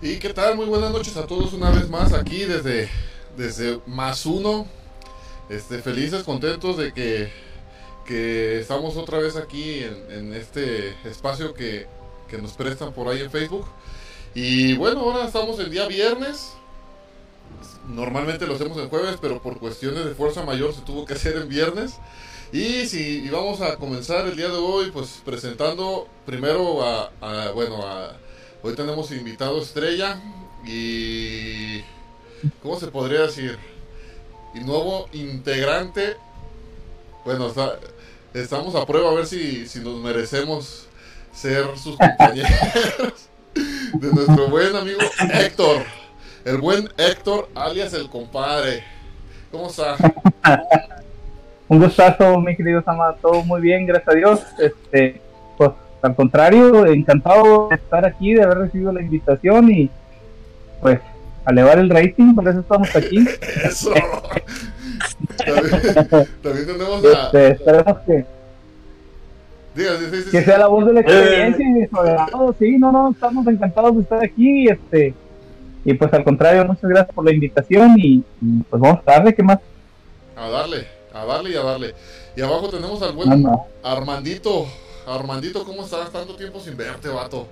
¿Y qué tal? Muy buenas noches a todos una vez más aquí desde, desde más uno. Este, felices, contentos de que, que estamos otra vez aquí en, este espacio que, que nos prestan por ahí en Facebook. Y bueno, ahora estamos el día viernes. Normalmente lo hacemos el jueves, pero por cuestiones de fuerza mayor se tuvo que hacer en viernes. Y si y vamos a comenzar el día de hoy, pues presentando primero a- bueno, a, hoy tenemos invitado estrella y, ¿cómo se podría decir? Y nuevo integrante, bueno, está- estamos a prueba a ver si, si nos merecemos ser sus compañeros de nuestro buen amigo Héctor, el buen Héctor alias el compadre. ¿Cómo está? Un gustazo, mi querido Sama, todo muy bien, gracias a Dios. Este, al contrario, encantado de estar aquí, de haber recibido la invitación y pues a elevar el rating, por eso estamos aquí. Eso. También, también tenemos a. Este, esperemos que, Diga, sí, sí, sí, que sea la voz de la experiencia y de su agrado. Sí, no, no, estamos encantados de estar aquí. Este, y pues al contrario, muchas gracias por la invitación y, y, pues vamos a darle, ¿qué más? A darle, a darle y a darle. Y abajo tenemos al No, buen no. Armandito. Armandito, ¿cómo estás? Tanto tiempo sin verte, vato.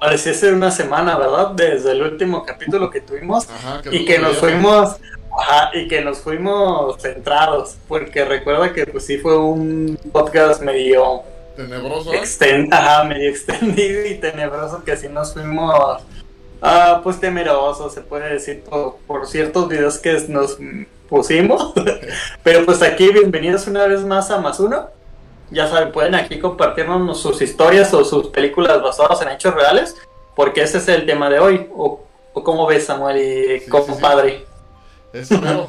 Parecía ser una semana, ¿verdad? Desde el último capítulo que tuvimos Ajá, y que nos fuimos, ajá, y que nos fuimos centrados, porque recuerda que pues sí fue un podcast medio Tenebroso, ¿eh? ajá, medio extendido y tenebroso que sí nos fuimos, ah, pues temerosos, se puede decir, por, por ciertos videos que nos pusimos. Pero pues aquí, bienvenidos una vez más a Más Uno. Ya saben, pueden aquí compartirnos sus historias o sus películas basadas en hechos reales, porque ese es el tema de hoy. ¿O, o cómo ves, Samuel y Sí, compadre? Eso, pero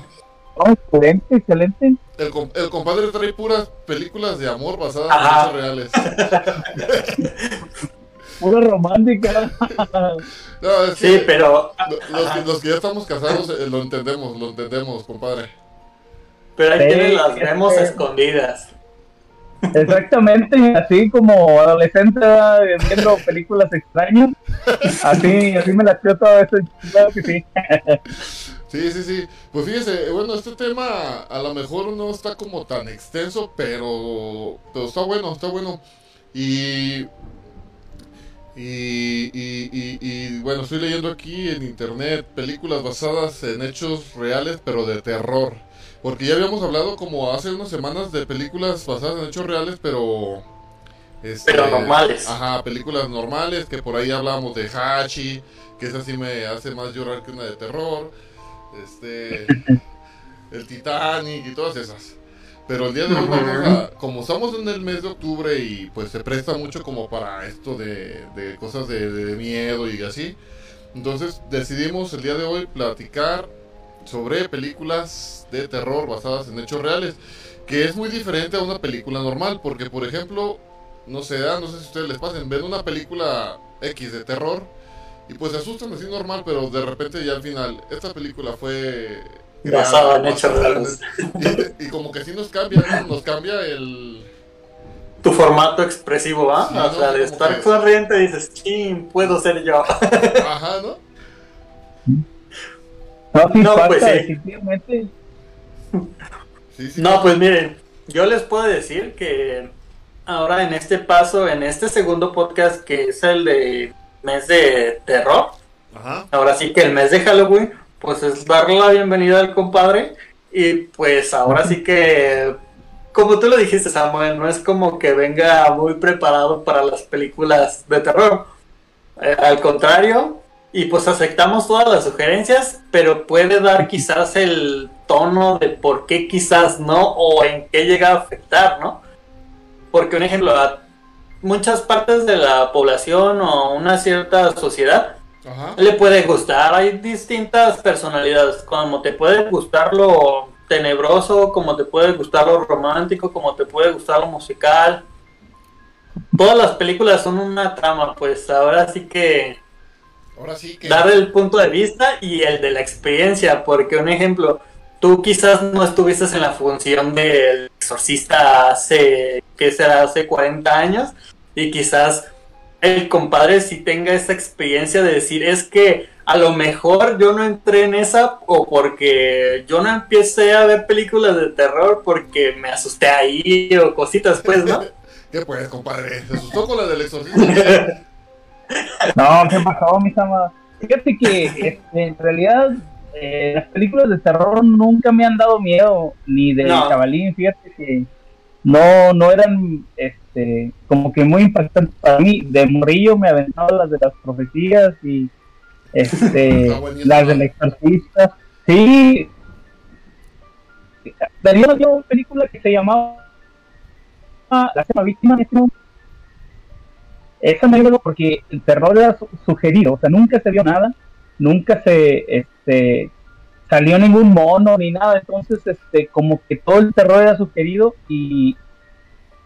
No, excelente, excelente. el, com- el compadre trae puras películas de amor basadas Ajá. en hechos reales. Pura romántica. No, es Sí, pero, lo- los, que- los que ya estamos casados eh, lo entendemos, lo entendemos, compadre. pero hay Sí, quienes las vemos escondidas. Exactamente, así adolescente ¿verdad? viendo películas extrañas. Así, así me la creo todo eso, claro que sí. Sí, sí. Pues fíjese, bueno, este tema a lo mejor no está como tan extenso, pero, está bueno, está bueno. Y, y, bueno, estoy leyendo aquí en internet películas basadas en hechos reales, pero de terror. Porque ya habíamos hablado como hace unas semanas de películas basadas en hechos reales, pero... este, Pero normales. Ajá, películas normales, que por ahí hablábamos de Hachi, que esa sí me hace más llorar que una de terror. Este... el Titanic y todas esas. Pero el día de hoy vamos a... Como estamos en el mes de octubre y pues se presta mucho como para esto de, de cosas de, de miedo y así. Entonces decidimos el día de hoy platicar sobre películas de terror basadas en hechos reales, que es muy diferente a una película normal, porque por ejemplo, no sé, ah, no sé si a ustedes les pasen, ven una película X de terror y pues se asustan así normal, pero de repente ya al final, esta película fue Basada en hechos reales. y, y como que sí nos cambia, ¿no? nos cambia el... Tu formato expresivo, ¿ah? Sí, o ¿no? sea, de estar que- sonriente dices, ching, puedo ser yo. Ajá, ¿no? No, sí, No, falta, pues sí. definitivamente. Sí, sí. No, pues miren, yo les puedo decir que ahora en este paso, en este segundo podcast que es el de mes de terror, Ajá. ahora sí que el mes de Halloween, pues es darle la bienvenida al compadre y pues ahora sí que, como tú lo dijiste Samuel, no es como que venga muy preparado para las películas de terror. Eh, al contrario, y pues aceptamos todas las sugerencias, pero puede dar quizás el tono de por qué quizás no o en qué llega a afectar, ¿no? Porque un ejemplo, a muchas partes de la población o una cierta sociedad Ajá. le puede gustar, hay distintas personalidades, como te puede gustar lo tenebroso, como te puede gustar lo romántico, como te puede gustar lo musical. Todas las películas son una trama, pues ahora sí que Ahora sí que. dar el punto de vista y el de la experiencia, porque un ejemplo, tú quizás no estuviste en la función del exorcista hace, ¿qué será? Hace 40 años, y quizás el compadre sí tenga esa experiencia de decir, es que a lo mejor yo no entré en esa o porque yo no empecé a ver películas de terror porque me asusté ahí o cositas pues, ¿no? ¿Qué pues, compadre? ¿Se asustó con la del exorcista? No, ¿qué pasó, mis amas? Fíjate que este, en realidad eh, las películas de terror nunca me han dado miedo, ni de No. chavalín, fíjate que no, no eran este, como que muy impactantes para mí. De morrillo me aventaba las de las profecías y este, las del exorcista. Sí, dio una película que se llamaba La Séptima Víctima, me acuerdo porque el terror era su- sugerido, o sea, nunca se vio nada, nunca se este, salió ningún mono ni nada, entonces este, como que todo el terror era sugerido y,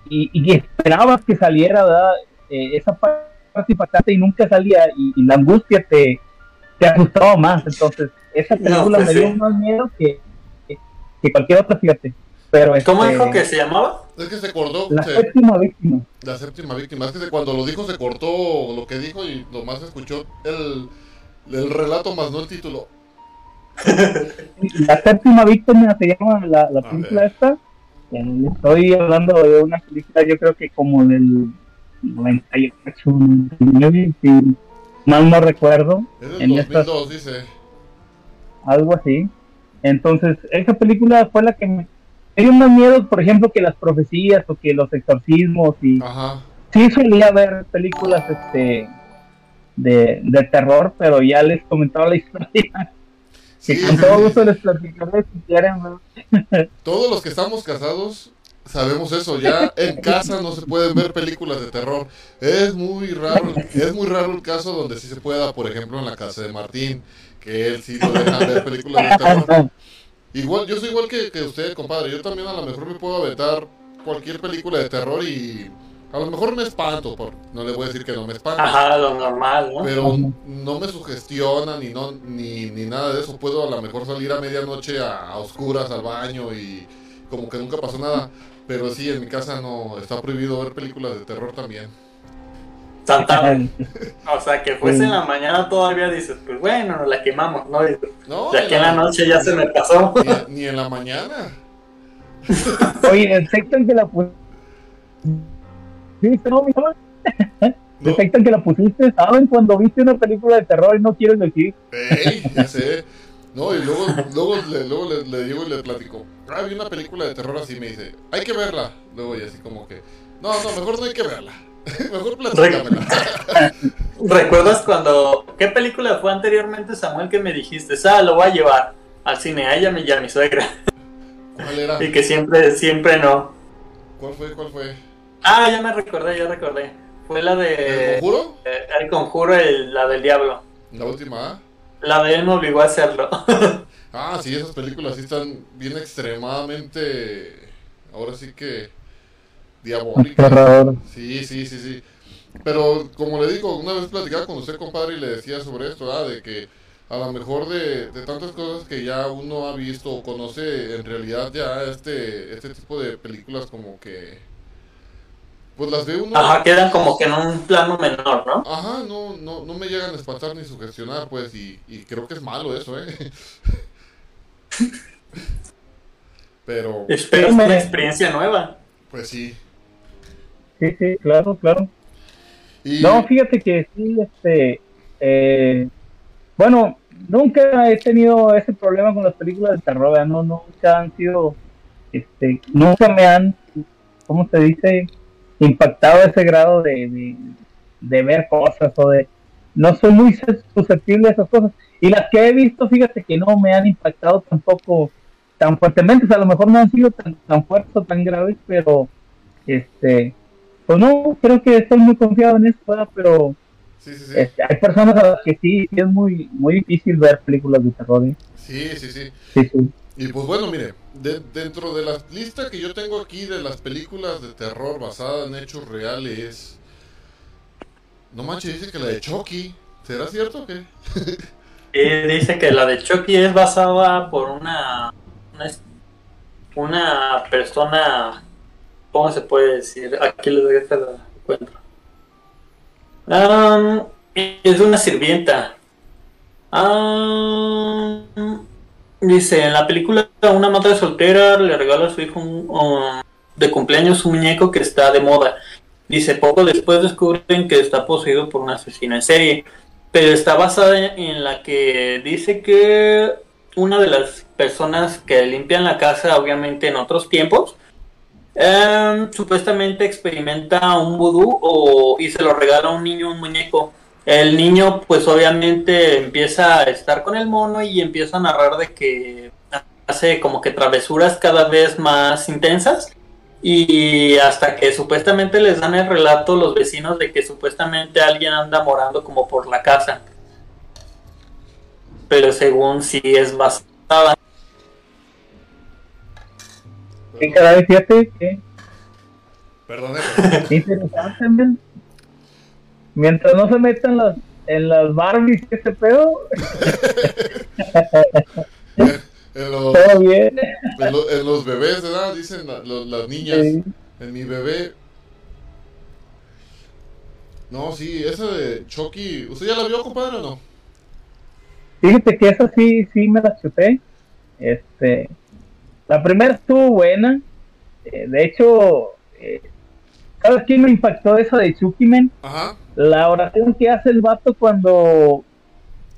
y, y esperabas que saliera ¿verdad? Eh, esa parte impactante y nunca salía y, y la angustia te, te asustaba más, entonces esa No, película pues me dio sí. más miedo que, que, que cualquier otra, fíjate. Pero, ¿Cómo este, dijo que se llamaba? Es que se cortó. La se- séptima víctima. La séptima víctima. Es que de cuando lo dijo se cortó lo que dijo y lo más escuchó el, el relato más no el título. La séptima víctima se llama la, la película ver. esta. Eh, Estoy hablando de una película, yo creo que como del 98, 99, si mal no recuerdo, Es del En estas- 2002, dice. algo así. Entonces, esa película fue la que me, me dio más miedo, por ejemplo, que las profecías o que los exorcismos. Y Ajá. sí solía ver películas este de, de terror, pero ya les comentaba la historia. Sí, que con todo gusto les platicaré si quieren. Todos los que estamos casados sabemos eso. Ya en casa no se pueden ver películas de terror. Es muy raro, es muy raro el caso donde sí se pueda, por ejemplo, en la casa de Martín, que él sí lo deja ver películas de terror. Igual, yo soy igual que, que usted, compadre. Yo también a lo mejor me puedo aventar cualquier película de terror y a lo mejor me espanto. Por, no le voy a decir que no me espanto. Ajá, lo normal, ¿no? Pero no me sugestiona ni, no, ni, ni nada de eso. Puedo a lo mejor salir a medianoche a, a oscuras al baño y como que nunca pasó nada. Pero sí, en mi casa no está prohibido ver películas de terror también. Tan tarde. O sea, que fuese en la mañana todavía dices, pues bueno, nos la quemamos, ¿no? Y No, de aquí en la noche ya se me pasó. ni, ni en la mañana. Oye, detectan que la pusiste. ¿Viste, no, mi amor? No. Detectan que la pusiste, ¿saben? Cuando viste una película de terror y no quieren decir. Ey, ya sé. No, y luego, luego, le, luego le, le digo y le platico. Ah, vi una película de terror así, me dice, hay que verla. Luego y así como que, no, no, mejor no hay que verla. mejor. ¿Recuerdas cuando... ¿Qué película fue anteriormente, Samuel, que me dijiste? Ah, lo voy a llevar al cine, a ella y a mi suegra. ¿Cuál era? Y que siempre, siempre no. ¿Cuál fue? ¿Cuál fue? Ah, ya me recordé, ya recordé. Fue la ¿El de... conjuro? eh, El conjuro, el- la del diablo. La última. La de él me obligó a hacerlo. Ah, sí, esas películas sí están bien extremadamente. Ahora sí que. Diabólicas. Terror. Sí, sí, sí, sí. Pero como le digo, una vez platicaba con usted, compadre, y le decía sobre esto, ¿ah? de que a lo mejor de, de tantas cosas que ya uno ha visto o conoce, en realidad ya este, este tipo de películas como que. Pues las ve uno. Ajá, quedan como que en un plano menor, ¿no? Ajá, no, no, no me llegan a espantar ni sugestionar, pues, y, y creo que es malo eso, ¿eh? Pero, Espero es una experiencia nueva. pues sí. Sí, sí, claro, claro. Y, No, fíjate que sí, este. eh, bueno, nunca he tenido ese problema con las películas de terror, ¿verdad? no, nunca han sido. Este, nunca me han, ¿cómo se dice? Impactado ese grado de, de, de ver cosas o de. no soy muy sus- susceptible a esas cosas. Y las que he visto, fíjate que no me han impactado tampoco tan fuertemente, o sea, a lo mejor no han sido tan, tan fuertes o tan graves, pero este, pues no, creo que estoy muy confiado en eso, ¿verdad? pero Sí, sí, sí. este, hay personas a las que sí, es muy, muy difícil ver películas de terror. ¿eh? Sí, sí, sí. Sí, sí. Y pues bueno, mire, de- dentro de la lista que yo tengo aquí de las películas de terror basadas en hechos reales, no manches, dice que la de Chucky, ¿será cierto o qué? Y dice que la de Chucky es basada por una, una, una persona, ¿cómo se puede decir? Aquí les dejo la encuentro. Am, es una sirvienta. Am, dice, en la película una madre soltera le regala a su hijo un- um, de cumpleaños un muñeco que está de moda. Dice, poco después descubren que está poseído por un asesino en serie pero está basada en la que dice que una de las personas que limpian la casa, obviamente en otros tiempos, em, supuestamente experimenta un vudú y se lo regala a un niño un muñeco. El niño pues obviamente empieza a estar con el mono y empieza a narrar de que hace como que travesuras cada vez más intensas y hasta que supuestamente les dan el relato los vecinos de que supuestamente alguien anda morando como por la casa. Pero según sí es basada. Sí, caray, fíjate que Perdón, eh. interesante. Mientras no se metan las, en las Barbies y ese pedo, en, los, todo bien. en, lo- en los bebés, ¿verdad? Dicen la- lo- las niñas. Sí. En mi bebé. No, sí, esa de Chucky. ¿Usted ya la vio, compadre, o no? Fíjate que esa sí, sí me la chuté. Este, la primera estuvo buena. Eh, de hecho, eh, ¿sabes quién me impactó esa de Chucky Man? Ajá. La oración que hace el vato cuando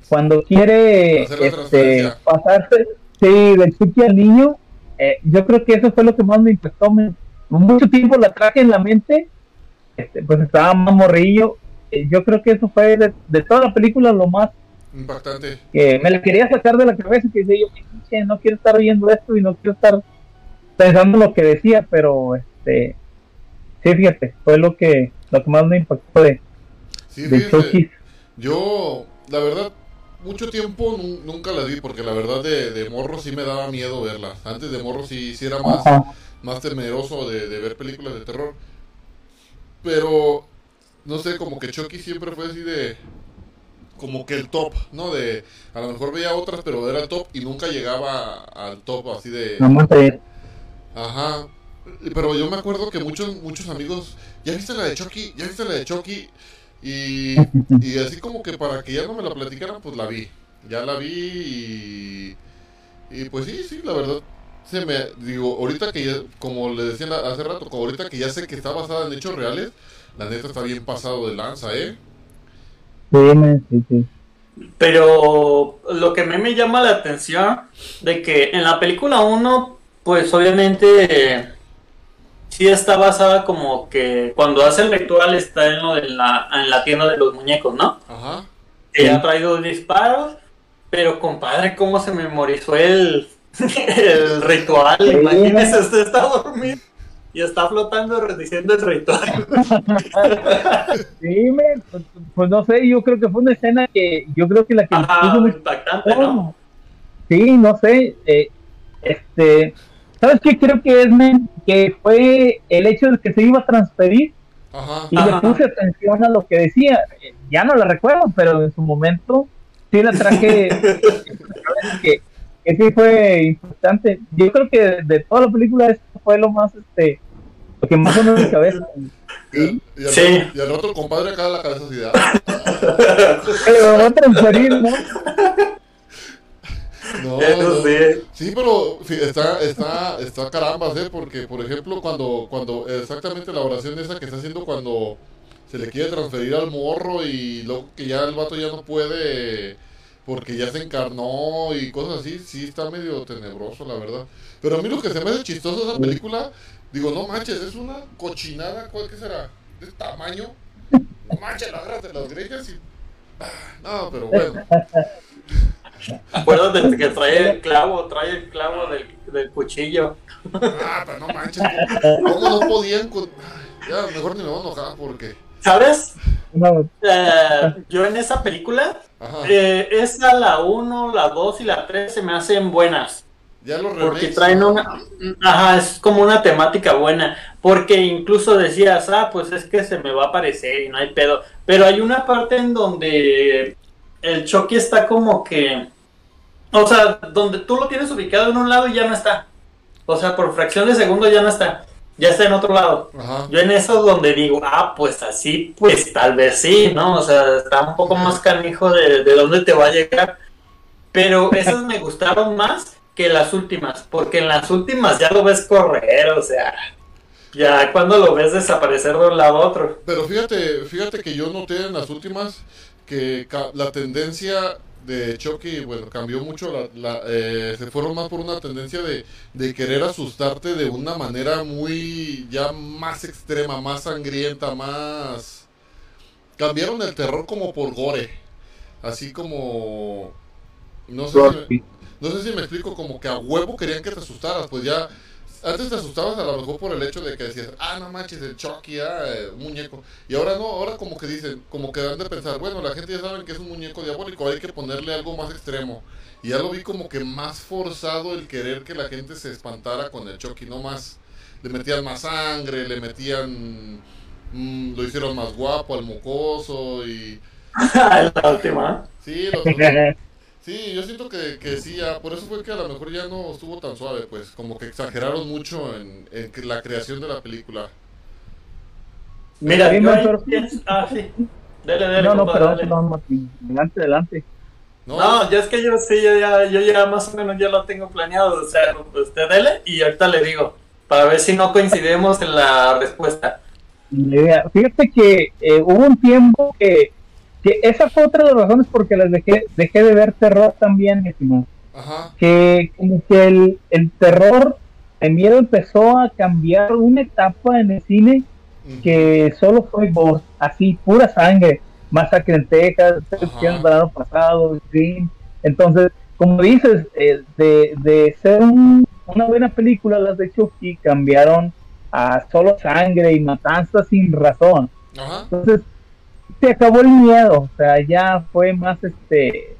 cuando quiere este, pasarse sí, del Chucky al niño. eh, yo creo que eso fue lo que más me impactó. Me, mucho tiempo la traje en la mente. Este, pues estaba más morrillo. Eh, yo creo que eso fue de, de toda la película lo más Impactante. que me la quería sacar de la cabeza que decía yo "Pinche, no quiero estar viendo esto y no quiero estar pensando lo que decía pero este sí fíjate fue lo que lo que más me impactó de, Sí, de Chucky Yo, la verdad, mucho tiempo nu- nunca la vi porque la verdad de, de morro sí me daba miedo verla. Antes de morro sí, sí era más, Ajá. más temeroso de, de ver películas de terror. Pero, no sé, como que Chucky siempre fue así de... Como que el top, ¿no? De... A lo mejor veía otras, pero era el top y nunca llegaba al top así de... no Ajá. Pero yo me acuerdo que muchos muchos amigos, ¿ya viste la de Chucky? ¿Ya viste la de Chucky? Y, y así como que para que ya no me la platicaran, pues la vi. Ya la vi y... Y pues sí, sí, la verdad. Se me, digo, ahorita que ya, como le decía hace rato, ahorita que ya sé que está basada en hechos reales, la neta está bien pasado de lanza, ¿eh? Sí, sí, sí. Pero lo que a mí me llama la atención de que en la película 1, pues obviamente sí está basada como que cuando hace el ritual está en lo de la, en la tienda de los muñecos, ¿no? Ajá. Que ha traído disparos, pero compadre, cómo se memorizó el, el ritual. Imagínese, usted está dormido y está flotando diciendo el ritual. Sí, me- pues, pues no sé yo creo que fue una escena que yo creo que la que me Ajá, puso muy- impactante, ¿no? Sí, no sé. eh, este, ¿sabes qué creo que es, men? Que fue el hecho de que se iba a transferir Ajá. y Ajá. le puse atención a lo que decía. Eh, Ya no la recuerdo, pero en su momento sí la traje. que, que sí fue importante. Yo creo que de, de toda la película esto fue lo más, este, lo que más sonó en mi cabeza. Y, al- y al, Sí. y al otro compadre acá de la cabeza así de, "Ah". Pero va a transferir, ¿no? No, Eso no. sí. Sí, pero está, está, está carambas, ¿eh? Porque, por ejemplo, cuando, cuando exactamente la oración esa que está haciendo cuando se le quiere transferir al morro y luego que ya el vato ya no puede porque ya se encarnó y cosas así, sí está medio tenebroso, la verdad. Pero a mí lo que se me hace chistoso esa película, digo, no manches, es una cochinada, ¿cuál que será? ¿De tamaño? No manches, la agarras de las greñas y No, pero bueno. Acuérdate que trae el clavo, trae el clavo del, del cuchillo. Ah, pero no manches. ¿Cómo no podían con.? Ya, mejor ni me voy a enojar porque. ¿Sabes? No, Eh, yo en esa película. Eh, esa, la 1, la 2 y la 3 se me hacen buenas. Ya los Porque traen una. Ajá, es como una temática buena. Porque incluso decías, ah, pues es que se me va a aparecer y no hay pedo. Pero hay una parte en donde el Chucky está como que. O sea, donde tú lo tienes ubicado en un lado y ya no está. O sea, por fracción de segundo ya no está. Ya está en otro lado. Ajá. Yo en eso es donde digo, ah, pues así, pues tal vez sí, ¿no? O sea, está un poco más canijo de, de dónde te va a llegar. Pero esas me gustaron más que las últimas, porque en las últimas ya lo ves correr, o sea, ya cuando lo ves desaparecer de un lado a otro. Pero fíjate, fíjate que yo noté en las últimas que la tendencia de Chucky, bueno, cambió mucho, la, la, eh, se fueron más por una tendencia de, de querer asustarte de una manera muy ya más extrema, más sangrienta, más... Cambiaron el terror como por gore, así como... No sé, si me, no sé si me explico, como que a huevo querían que te asustaras, pues ya... Antes te asustabas a lo mejor por el hecho de que decías, ah, no manches, el Chucky, ah, eh, un muñeco. Y ahora no, ahora como que dicen, como que dan de pensar, bueno, la gente ya sabe que es un muñeco diabólico, hay que ponerle algo más extremo. Y ya lo vi como que más forzado el querer que la gente se espantara con el Chucky, no más. Le metían más sangre, le metían. mm, lo hicieron más guapo al mocoso y. la última. Sí, los- sí, yo siento que, que sí, ya, por eso fue que a lo mejor ya no estuvo tan suave, pues como que exageraron mucho en, en que la creación de la película. Mira, pienso- ah, sí. Dale, dale, no, no, perdón, dale. no, Martín. Adelante, adelante. No, No, ya es que yo sí, yo ya, yo ya más o menos ya lo tengo planeado. O sea, usted dele y ahorita le digo. Para ver si no coincidimos en la respuesta. Mira, Fíjate que eh, hubo un tiempo que, que esa fue otra de las razones porque las dejé, dejé de ver terror también, mi estimado. ajá, que como que el, el terror, el miedo empezó a cambiar una etapa en el cine que solo fue voz, así, pura sangre, masacre en Texas, el verano pasado. Entonces, como dices, eh, de, de ser un- una buena película, las de Chucky cambiaron a solo sangre y matanza sin razón. ajá, Entonces, se acabó el miedo, o sea, ya fue más este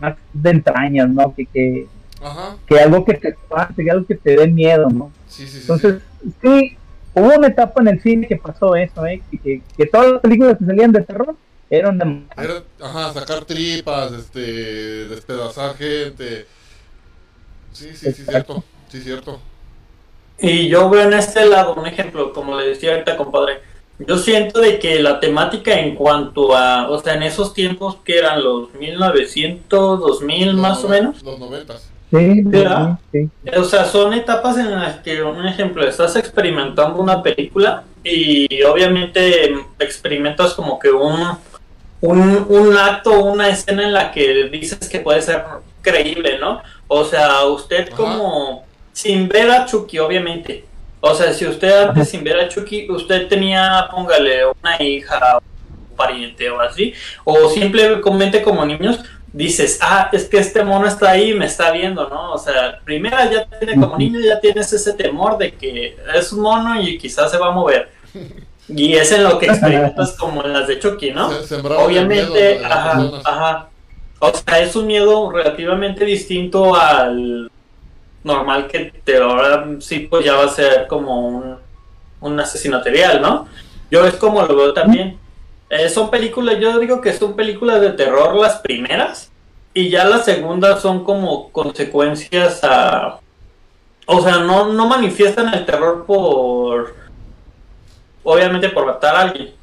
más de entrañas, ¿no? Que, que, ajá, que algo que te espante, que algo que te dé miedo, ¿no? sí, sí, sí. Entonces, sí, hubo una etapa en el cine que pasó eso, ¿eh? Que, que, que todas las películas que salían de terror eran de... Era, ajá, sacar tripas, este, despedazar gente. Sí, sí, sí, cierto, sí, cierto. Y yo veo en este lado un ejemplo, como le decía ahorita, compadre. Yo siento de que la temática en cuanto a, o sea, en esos tiempos que eran los 1900, 2000 Los más o menos, Los noventas. Sí, sí, ¿Verdad? sí. O sea, son etapas en las que, un ejemplo, estás experimentando una película y obviamente experimentas como que un, un, un acto, una escena en la que dices que puede ser creíble, ¿no? O sea, usted Ajá. como, sin ver a Chucky, obviamente. O sea, si usted antes sin ver a Chucky, usted tenía, póngale, una hija, un pariente o así, o simplemente como niños, dices, ah, es que este mono está ahí y me está viendo, ¿no? O sea, primera ya tiene como niño, ya tienes ese temor de que es un mono y quizás se va a mover. Y es en lo que experimentas como en las de Chucky, ¿no? Se- Obviamente, miedo ajá, personas. ajá. O sea, es un miedo relativamente distinto al normal que te ahora sí pues ya va a ser como un, un asesino serial, ¿no? Yo es como lo veo también. Eh, son películas, yo digo que son películas de terror las primeras y ya las segundas son como consecuencias a... O sea, no, no manifiestan el terror por... Obviamente por matar a alguien.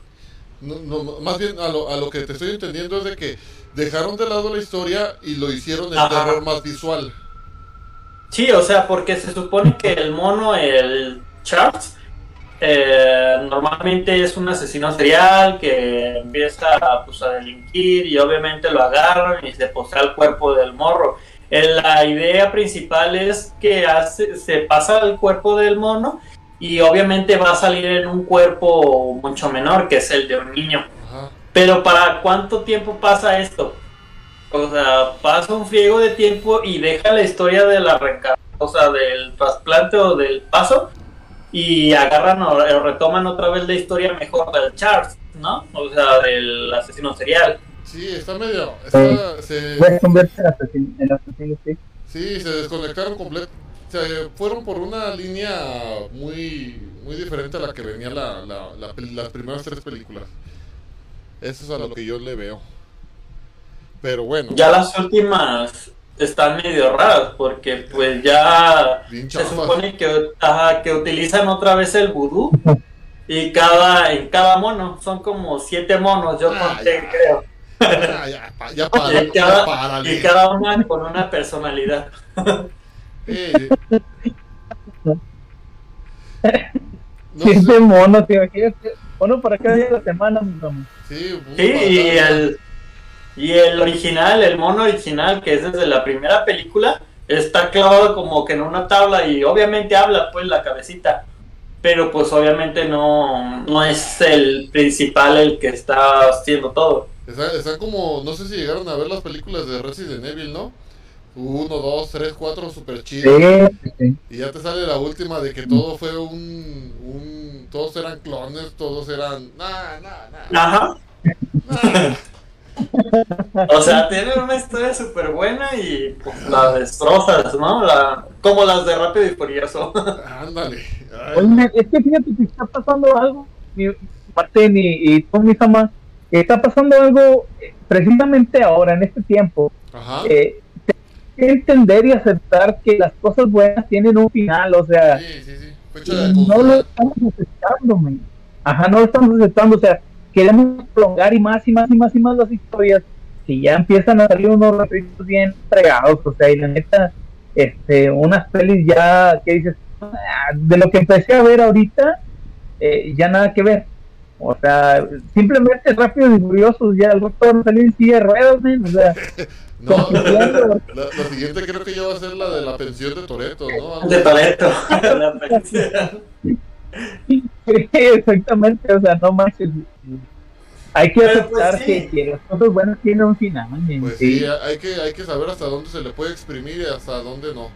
No, no, más bien a lo, a lo que te estoy entendiendo es de que dejaron de lado la historia y lo hicieron el Ajá. terror más visual. Sí, o sea, porque se supone que el mono, el Charles, eh, normalmente es un asesino serial que empieza pues, a delinquir y obviamente lo agarran y se posea el cuerpo del morro. Eh, la idea principal es que hace, se pasa al cuerpo del mono y obviamente va a salir en un cuerpo mucho menor que es el de un niño. Ajá. Pero ¿para cuánto tiempo pasa esto? O sea, pasa un friego de tiempo y deja la historia de la o sea, del trasplante o del paso y agarran o, retoman otra vez la historia mejor del Charles, ¿no? O sea, del asesino serial. Sí, está medio. Está, se, Puedes convertir en asesino, en asesino, sí. sí, se desconectaron completo. Se fueron por una línea muy muy diferente a la que venía la, la- la pel- las primeras tres películas. Eso es a lo que yo le veo. Pero bueno, Ya las últimas están medio raras porque pues ya se supone que, ajá, que utilizan otra vez el vudú y cada en cada mono. Son como siete monos yo Ah, conté ya. creo. Ya, ya, ya para, y ya cada, y cada una con una personalidad. Eh, no Siete sé, monos, imaginas. Uno para cada día de la semana, sí, sí y el y el original el mono original que es desde la primera película está clavado como que en una tabla y obviamente habla pues la cabecita pero pues obviamente no no es el principal el que está haciendo todo Está, está como, no sé si llegaron a ver las películas de Resident Evil, ¿no? Uno, dos, tres, cuatro, super chido. Sí, sí, sí. Y ya te sale la última de que todo fue un, un todos eran clones, todos eran, nah, nah, nah, Ajá. nah. O sea, tienen una historia súper buena y pues, la destrozas, ¿no? La, como las de Rápido y Furioso. ándale. Oye, es que fíjate que está pasando algo, mi Martín y, y tú, mi mamá, está pasando algo eh, precisamente ahora, en este tiempo. Ajá. Eh, entender y aceptar que las cosas buenas tienen un final, o sea, Sí, sí, sí. No lo estamos aceptando, men. Ajá, no lo estamos aceptando, o sea, queremos prolongar y más y más y más y más las historias, que ya empiezan a salir unos refritos bien fregados, o sea, y la neta, este, unas pelis ya que dices, "Ah, de lo que empecé a ver ahorita, eh, ya nada que ver. O sea, simplemente rápidos y furiosos, ya el a salir en silla de ruedas, o sea, No, la, la siguiente creo que ya va a ser la de la pensión de Toreto, ¿no? De Toreto. La pensión. Sí, exactamente, o sea, no manches. Hay que Pero, aceptar pues, sí. que, las cosas buenas tienen un final. Pues sí. sí, hay que, hay que saber hasta dónde se le puede exprimir y hasta dónde no.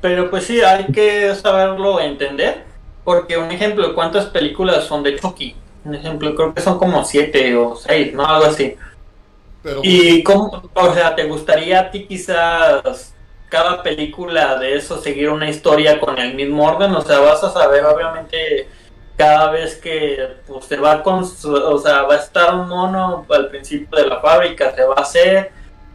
Pero pues sí, hay que saberlo entender. Porque un ejemplo, ¿cuántas películas son de Chucky? Un ejemplo, creo que son como siete o seis, ¿no? Algo así. Pero Y cómo, o sea, ¿te gustaría a ti quizás cada película de eso seguir una historia con el mismo orden? O sea, vas a saber obviamente cada vez que pues, se va su- o sea, va a estar un mono al principio de la fábrica, se va a hacer,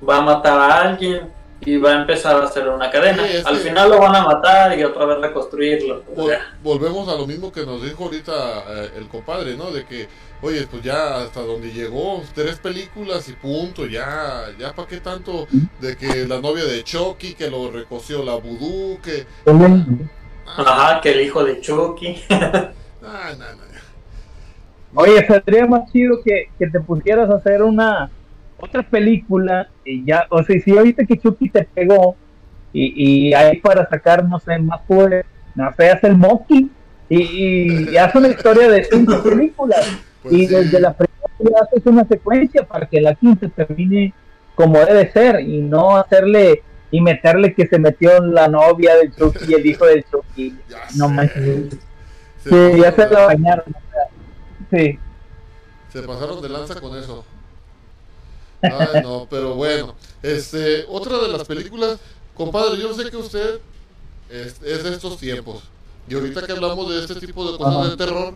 va a matar a alguien y va a empezar a hacer una cadena. Sí, al que- final lo van a matar y otra vez reconstruirlo. O Vol- sea, volvemos a lo mismo que nos dijo ahorita eh, el compadre, ¿no? De que, oye, pues ya hasta donde llegó, tres películas y punto, ya, ya para qué tanto de que la novia de Chucky, que lo recoció la vudú, que... Ajá, que el hijo de Chucky. Ah, no, no. Oye, sería más chido que, que te pusieras a hacer una otra película y ya, o sea, si ahorita que Chucky te pegó y, y ahí para sacar, no sé, más poder, no sé, hace el Monkey y, y hace una historia de cinco películas Pues y sí. desde la primera haces una secuencia para que la quinta termine como debe ser y no hacerle y meterle que se metió la novia del Chucky y el hijo del Chucky. Ya No sé. manches. Se Sí, ya se la bañaron. o sea, Sí. Se pasaron de lanza con eso. Ay, no, pero bueno. Este, otra de las películas, compadre, yo sé que usted es, es de estos tiempos. Y ahorita que hablamos de este tipo de cosas Ajá. de terror,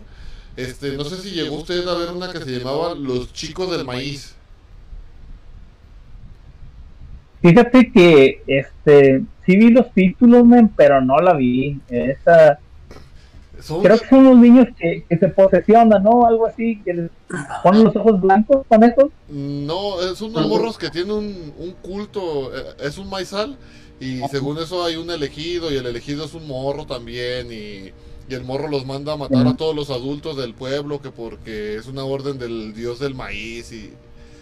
este, no sé si llegó usted a ver una que se llamaba Los Chicos del Maíz. Fíjate que este sí vi los títulos, men, pero no la vi. Esa, Son- creo que son unos niños que, que se posesionan, ¿no? Algo así, que les ponen los ojos blancos con eso. No, es unos morros que tienen un, un culto, eh, es un maizal y según eso hay un elegido y el elegido es un morro también y, y el morro los manda a matar a todos los adultos del pueblo que porque es una orden del dios del maíz y...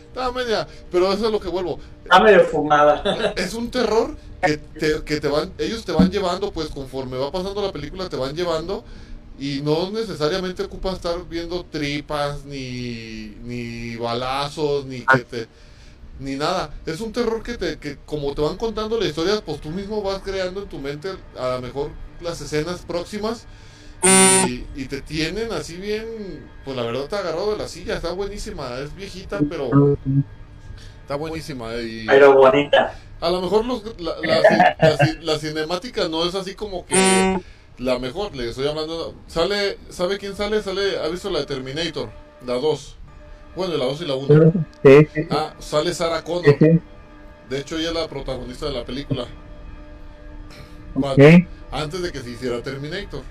Está media, pero eso es lo que vuelvo. Está medio fumada. Es un terror que te, que te van, ellos te van llevando, pues conforme va pasando la película te van llevando Y no necesariamente ocupa estar viendo tripas, ni, ni balazos, ni que te, ni nada. Es un terror que te, que como te van contando la historia, pues tú mismo vas creando en tu mente a lo mejor las escenas próximas y, y te tienen así bien, pues la verdad te ha agarrado de la silla, está buenísima, es viejita, pero está buenísima. Y Pero bonita. a lo mejor los, la, la- la- la cinemática no es así como que la mejor, le estoy hablando, sale, ¿sabe quién sale? Sale, ¿ha visto la de Terminator? La 2. Bueno, la 2 y la 1. Sí, sí, Ah, sale Sarah Connor. sí. De hecho, ella es la protagonista de la película. Antes de que se hiciera Terminator.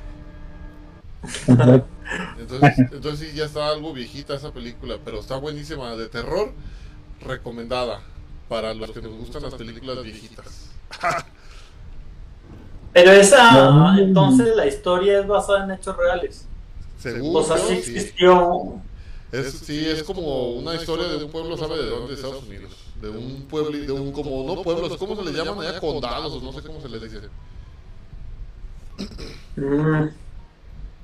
Entonces, entonces sí, ya está algo viejita esa película, pero está buenísima. De terror, recomendada. Para los que nos gustan las películas viejitas. Pero esa, No. entonces la historia es basada en hechos reales. Según O sea, sí. existió. Es, sí, es como una historia de un pueblo, ¿sabe de dónde? De Estados Unidos. De un pueblo, de un, como, no pueblos, ¿cómo se les llaman allá? Condados, o no sé cómo se les dice. Mm.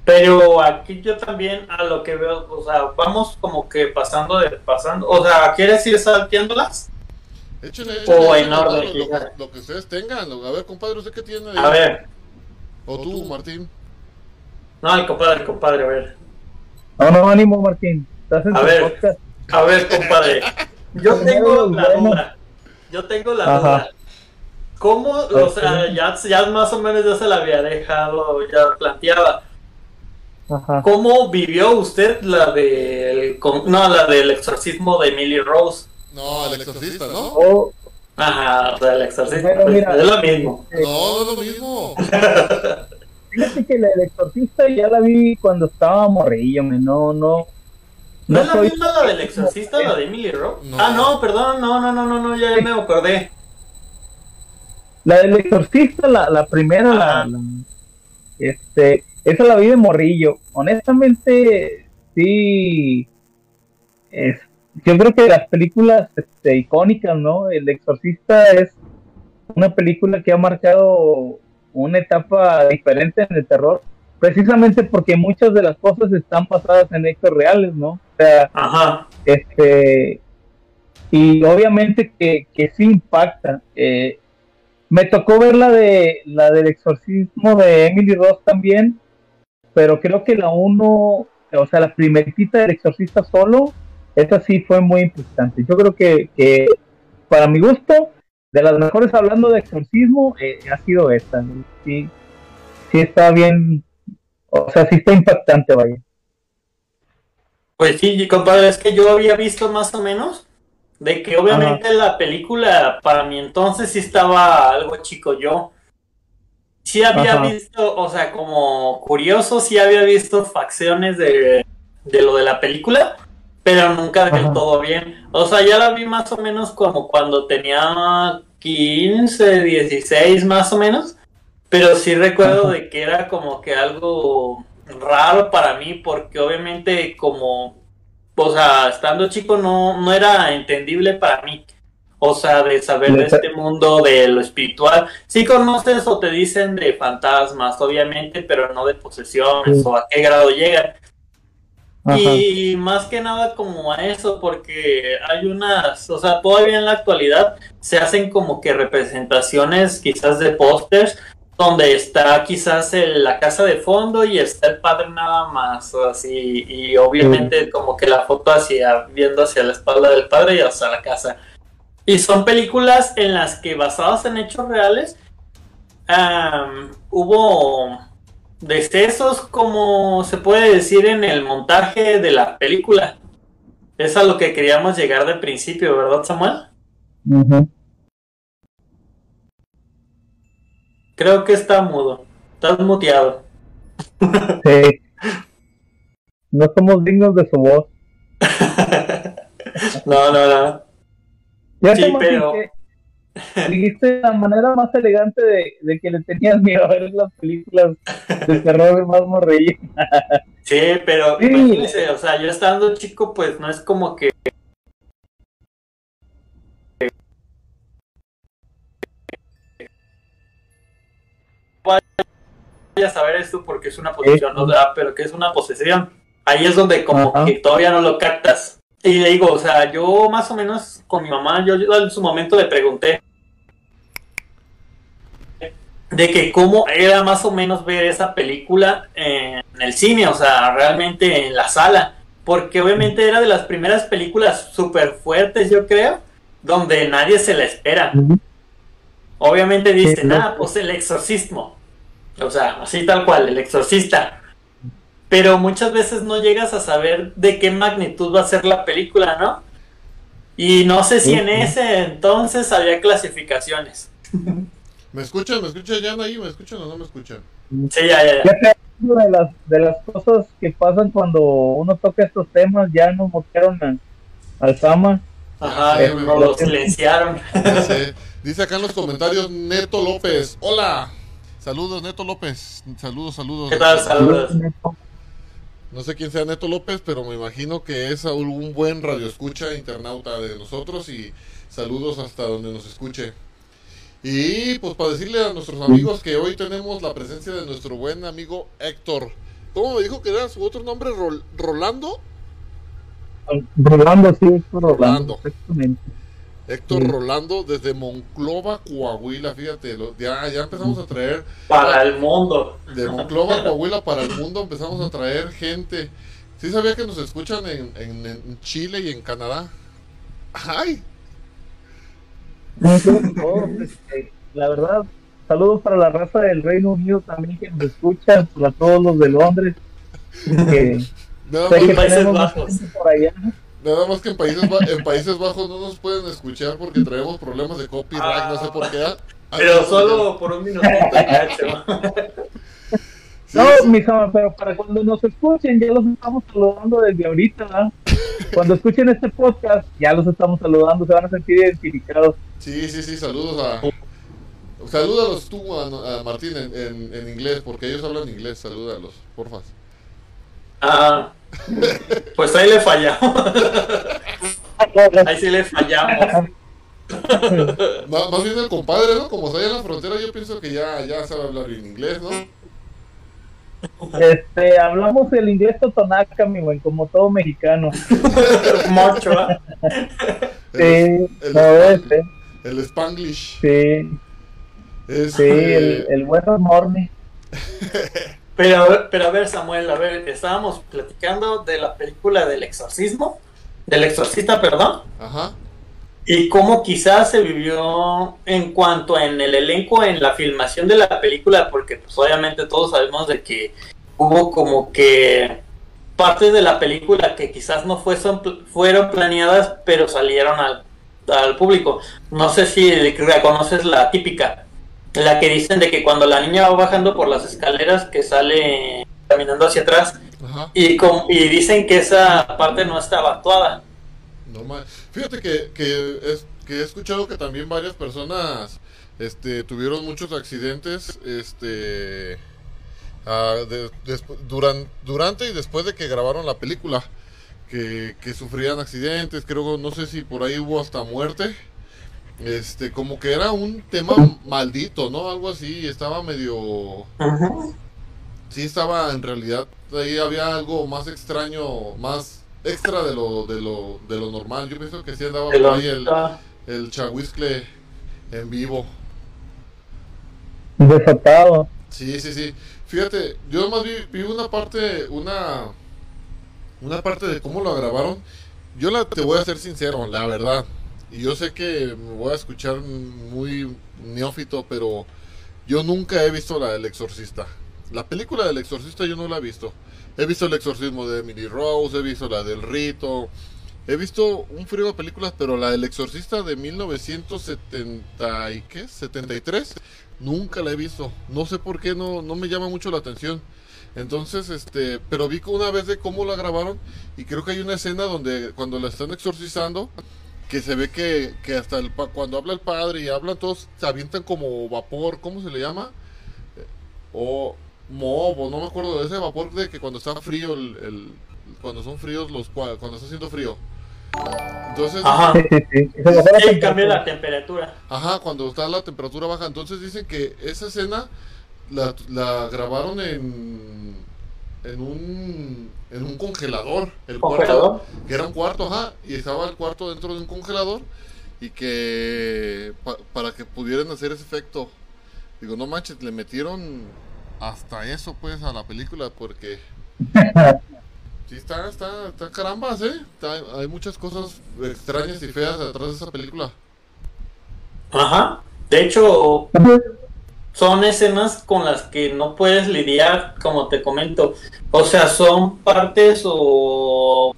Pero aquí yo también a lo que veo, o sea, vamos como que pasando de pasando, o sea, ¿quieres ir salteándolas? O en échenle, orden, lo, lo- ya. lo que ustedes tengan. A ver, compadre, ¿usted qué tiene? ahí? A ver, O tú, Martín. no, el compadre, el compadre, a ver. No, no, ánimo, Martín. Estás en A ver. podcast. A ver, compadre, yo tengo la duda, yo tengo la Ajá. duda. ¿Cómo, o sea, ya, ya más o menos ya se la había dejado ya planteada? Ajá. ¿Cómo vivió usted la del, no, la del exorcismo de Emily Rose? No, el exorcista, ¿no? Oh, Ajá, o sea, el exorcismo, Bueno, pues, mira. es lo mismo. eh, No, no es lo mismo. Fíjate que la del exorcista ya la vi cuando estaba morrillo, me no, no. ¿No es la soy- misma la del exorcista, la de Emily Rose? No. Ah, no, perdón, no, no, no, no, no, ya, ya me acordé. La del exorcista, la, la primera, la, Ajá. la- este, esa la vi de morrillo. Honestamente, sí, es, yo creo que las películas este, icónicas, ¿no? El exorcista es una película que ha marcado una etapa diferente en el terror, precisamente porque muchas de las cosas están basadas en hechos reales, ¿no? O sea, Ajá, este y obviamente que, que sí impacta eh, me tocó ver la de la del exorcismo de Emily Ross también pero creo que la uno o sea la primerita del exorcista solo esa sí fue muy importante yo creo que, que para mi gusto de las mejores hablando de exorcismo eh, ha sido esta sí sí está bien o sea sí está impactante vaya pues sí, compadre, es que yo había visto más o menos de que obviamente la película para mi entonces sí estaba algo chico yo. Sí había Ajá. visto, o sea, como curioso, sí había visto facciones de, de lo de la película, pero nunca del Ajá. todo bien. O sea, ya la vi más o menos como cuando tenía 15, 16 más o menos, pero sí recuerdo Ajá. de que era como que algo raro para mí, porque obviamente como, o sea, estando chico no, no era entendible para mí. O sea, de saber de este mundo, de lo espiritual. Sí conoces o te dicen de fantasmas, obviamente, pero no de posesiones Sí. o a qué grado llegan. Ajá. Y más que nada como a eso, porque hay unas, o sea, todavía en la actualidad se hacen como que representaciones quizás de pósters donde está quizás el- la casa de fondo y está el padre nada más, así, y obviamente como que la foto hacia, viendo hacia la espalda del padre y hacia la casa. Y son películas en las que basadas en hechos reales am, hubo decesos, como se puede decir en el montaje de la película. Es a lo que queríamos llegar de principio, ¿verdad, Samuel? Creo que está mudo. Estás muteado. Sí. No somos dignos de su voz. no, no, no. Ya Sí, pero- que dijiste la manera más elegante de, de que le tenías miedo a ver las películas de terror más morrillo. Sí, pero Sí. imagínense, o sea, yo estando chico, pues no es como que. Vayas a ver esto porque es una posesión, ¿no? Ah, pero que es una posesión. Ahí es donde como que todavía no lo captas. Y le digo, o sea, yo más o menos con mi mamá, yo, yo en su momento le pregunté de que cómo era más o menos ver esa película en el cine, o sea, realmente en la sala, porque obviamente era de las primeras películas súper fuertes, yo creo, donde nadie se la espera. Obviamente dicen, ah, pues el exorcismo. O sea, así tal cual, el exorcista. Pero muchas veces no llegas a saber de qué magnitud va a ser la película, ¿no? Y no sé si en ese entonces había clasificaciones. ¿Me escuchan? ¿Me escuchan ya ahí? ¿Me escuchan o no me escuchan? Sí, ya, ya, de las, de las cosas que pasan cuando uno toca estos temas, ya nos mostraron a- al Sama. Ajá, Eh, no lo silenciaron. Sé. Dice acá en los comentarios Neto López. Hola. Saludos, Neto López. Saludos, saludos. ¿Qué tal? Saludos. No sé quién sea Neto López, pero me imagino que es un buen radioescucha internauta de nosotros y saludos hasta donde nos escuche. Y pues para decirle a nuestros amigos que hoy tenemos la presencia de nuestro buen amigo Héctor. ¿Cómo me dijo que era su otro nombre? Rol- ¿Rolando? Rolando, sí, Rolando. Rolando. Héctor Sí. Rolando desde Monclova, Coahuila. Fíjate, lo- ya, ya empezamos a traer Para el mundo. de Monclova, Coahuila para el mundo. Empezamos a traer gente. Sí sabía que nos escuchan en, en- en Chile y en Canadá. ¡Ay! Todos, este, la verdad, saludos para la raza del Reino Unido también que nos escuchan, para todos los de Londres. Que Nada sé que más, Países más Bajos. por allá. nada más que en Países, Ba- en Países Bajos no nos pueden escuchar porque traemos problemas de copyright, no sé por qué. Ah, Pero ah, solo por un minutito, cacho. sí, No, sí. mis amas, pero para cuando nos escuchen, ya los estamos saludando desde ahorita, ¿verdad? Cuando escuchen este podcast, ya los estamos saludando, se van a sentir identificados. Sí, sí, sí, saludos a. Salúdalos tú a, a Martín en, en- en inglés, porque ellos hablan inglés. Salúdalos, porfa. Ah, pues ahí le fallamos. Ahí sí le fallamos. Más, más bien el compadre, ¿no? Como está allá en la frontera, yo pienso que ya, ya sabe hablar bien inglés, ¿no? Este, hablamos el inglés totonaca, mi buen, como todo mexicano. Mucho, ¿ah? Sí, El, no el, es, eh, el Spanglish. sí, Es, sí, el, el buen morning. Pero, pero a ver, Samuel, a ver, estábamos platicando de la película del exorcismo, del exorcista, perdón, Ajá. Y cómo quizás se vivió en cuanto en el elenco, en la filmación de la película, porque pues obviamente todos sabemos de que hubo como que partes de la película que quizás no fue- son- fueron planeadas, pero salieron al, al público. No sé si reconoces la típica, la que dicen de que cuando la niña va bajando por las escaleras, que sale caminando hacia atrás, Ajá. y, com- y dicen que esa parte no estaba actuada. Fíjate que, que, es, que he escuchado que también varias personas este, tuvieron muchos accidentes este, de- duran- durante y después de que grabaron la película. Que, que sufrían accidentes, creo, no sé si por ahí hubo hasta muerte. Este, como que era un tema maldito, ¿no? Algo así, estaba medio... Sí, estaba en realidad, ahí había algo más extraño, más extra de lo, de lo, de lo normal. Yo pienso que sí andaba por ahí el, el chahuizcle en vivo. Desatado. Sí, sí, sí. Fíjate, yo más vi, vi una parte, una, una parte de cómo lo grabaron. Yo la, te voy a ser sincero, la verdad. Y yo sé que me voy a escuchar muy neófito, pero yo nunca he visto la del exorcista. La película del exorcista yo no la he visto. He visto el exorcismo de Emily Rose, he visto la del rito. He visto un frío de películas, pero la del exorcista de 1970 y qué? 73 Nunca la he visto. No sé por qué no, no me llama mucho la atención. Entonces, este, pero vi una vez de cómo la grabaron y creo que hay una escena donde cuando la están exorcizando, que se ve que, que hasta el cuando habla el padre y hablan todos, se avientan como vapor, ¿cómo se le llama? Eh, O moho, no me acuerdo de ese vapor de que cuando está frío, el, el- cuando son fríos los cua- cuando está haciendo frío. Entonces, Ajá. Sí, la temperatura. cambia la temperatura. Ajá, cuando está la temperatura baja. Entonces dicen que esa escena la, la grabaron en, en un, en un congelador. El ¿Congelador? cuarto, que era un cuarto, ajá, y estaba el cuarto dentro de un congelador y que pa- para que pudieran hacer ese efecto. Digo, no manches, le metieron hasta eso pues a la película porque sí está, está, está carambas, eh. Hay muchas cosas extrañas y feas detrás de esa película. Ajá. De hecho, son escenas con las que no puedes lidiar, como te comento. O sea, son partes o...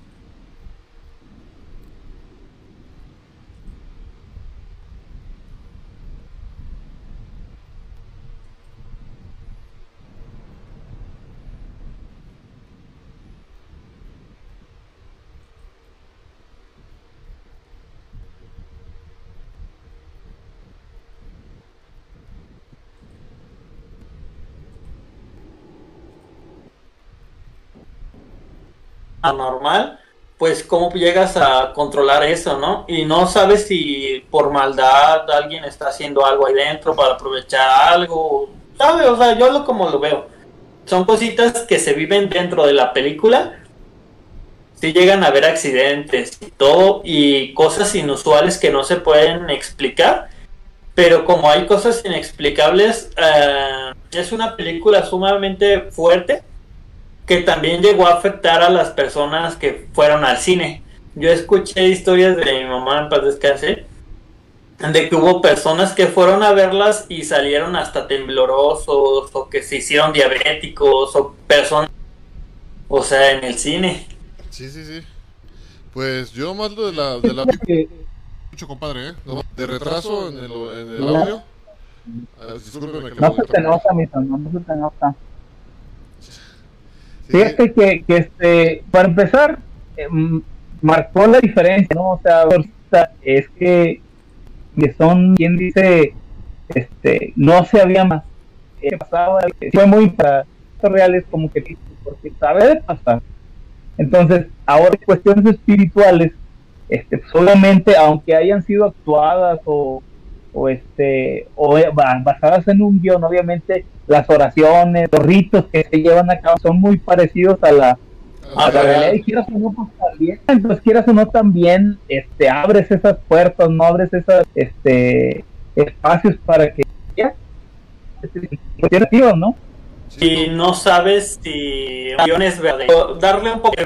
anormal, pues cómo llegas a controlar eso, ¿no? Y no sabes si por maldad alguien está haciendo algo ahí dentro para aprovechar algo, ¿sabes? O sea, yo lo como lo veo. Son cositas que se viven dentro de la película. Si llegan a haber accidentes y todo, y cosas inusuales que no se pueden explicar. Pero como hay cosas inexplicables, eh, es una película sumamente fuerte que también llegó a afectar a las personas que fueron al cine. Yo escuché historias de mi mamá en paz descanse, de que hubo personas que fueron a verlas y salieron hasta temblorosos o que se hicieron diabéticos o personas, o sea, en el cine. Sí, sí, sí. Pues yo más de la, de la que mucho compadre, ¿eh? No, De retraso en el, en el audio. Ah, no lo- se te nota, mi no se te nota. Sí, Fíjate que, que este, para empezar, eh, marcó la diferencia, ¿no? O sea, es que, que son, quien dice, este, no se había más. ¿Qué pasaba? Fue muy para reales como que porque sabe de pasar. Entonces, ahora cuestiones espirituales, este, obviamente, aunque hayan sido actuadas o, o este, o eh, ba- basadas en un guion, obviamente las oraciones, los ritos que se llevan a cabo son muy parecidos a la, a la real. realidad y quieras o no pues también entonces quieras o no también este abres esas puertas no abres esos este espacios para que ya este, no Sí, Y no sabes si el guion es verdadero. Darle un poco de